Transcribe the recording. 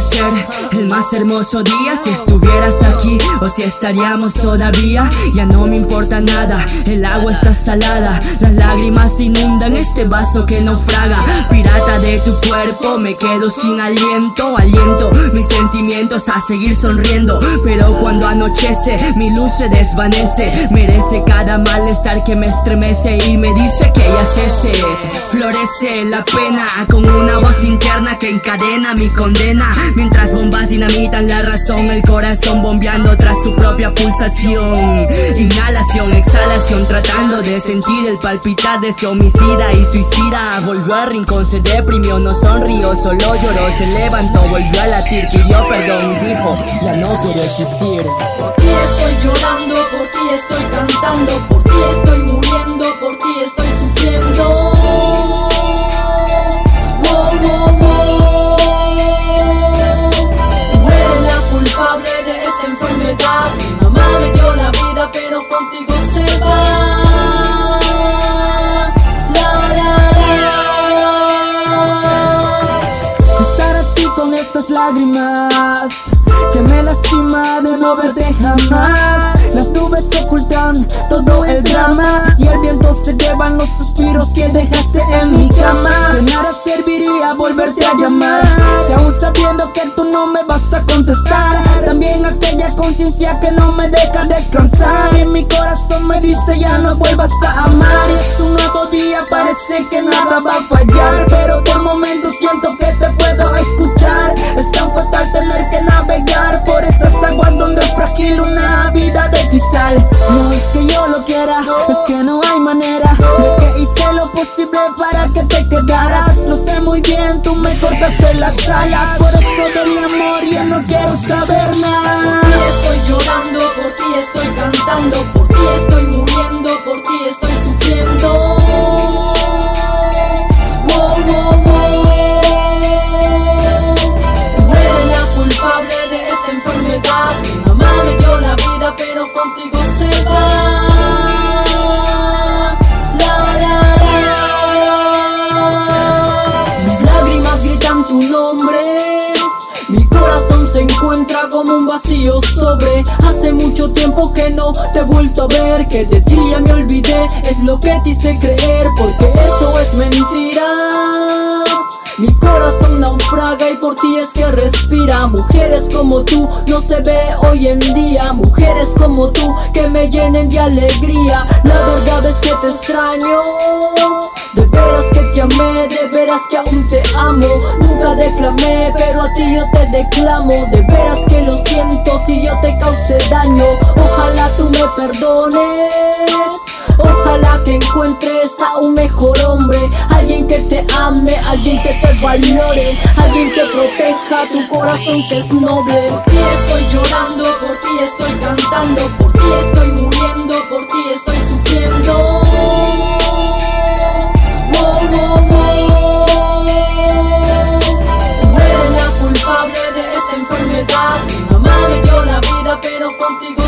ser el más hermoso día si estuvieras aquí o si estaríamos todavía. Ya no me importa nada, el agua está salada, las lágrimas inundan este vaso que naufraga. Pirata de tu cuerpo, me quedo sin aliento, aliento mis sentimientos a seguir sonriendo. Pero cuando anochece, mi luz se desvanece. Merece cada malestar que me estremece y me dice que ya cese. Florece la pena con una voz interna que encadena mi condena. Mientras bombas dinamitan la razón, el corazón bombeando tras su propia pulsación. Inhalación, exhalación, tratando de sentir el palpitar de este homicida y suicida. Volvió al rincón, se deprimió, no sonrió, solo lloró, se levantó, volvió a latir, pidió perdón y dijo, ya no quiero existir. Por ti estoy llorando, por ti estoy cantando, por ti estoy contigo se va. Estar así con estas lágrimas que me lastima de no verte jamás. Las nubes ocultan todo el drama y el viento se llevan los suspiros que dejaste en mi cama. De nada serviría volverte a llamar si aún sabiendo que tú no me vas a contestar. También aquella conciencia que no me deja descansar. Y mi corazón me dice ya no vuelvas a amar. Y es un nuevo día, parece que nada va a fallar, pero por momentos siento que te puedo escuchar. Es tan fatal tener que navegar por esas aguas donde es frágil una vida de cristal. No es que yo lo quiera, es que no hay manera de que hice lo posible para que te quedaras. Lo sé muy bien, tú me cortaste las alas. Por eso del amor ya no quiero saber nada. Encuentra como un vacío sobre. Hace mucho tiempo que no te he vuelto a ver Que de ti ya me olvidé, es lo que te hice creer Porque eso es mentira. Mi corazón naufraga y por ti es que respira. Mujeres como tú no se ve hoy en día. Mujeres como tú que me llenen de alegría. La verdad es que te extraño. De veras que te amé, de veras que aún te amo Nunca declamé, pero a ti yo te declamo. De veras que lo siento si yo te causé daño. Ojalá tú me perdones. Ojalá que encuentres a un mejor hombre, alguien que te ame, alguien que te valore, alguien que proteja tu corazón que es noble. Por ti estoy llorando, por ti estoy cantando, por ti estoy muriendo. Mi mamá me dio la vida, pero contigo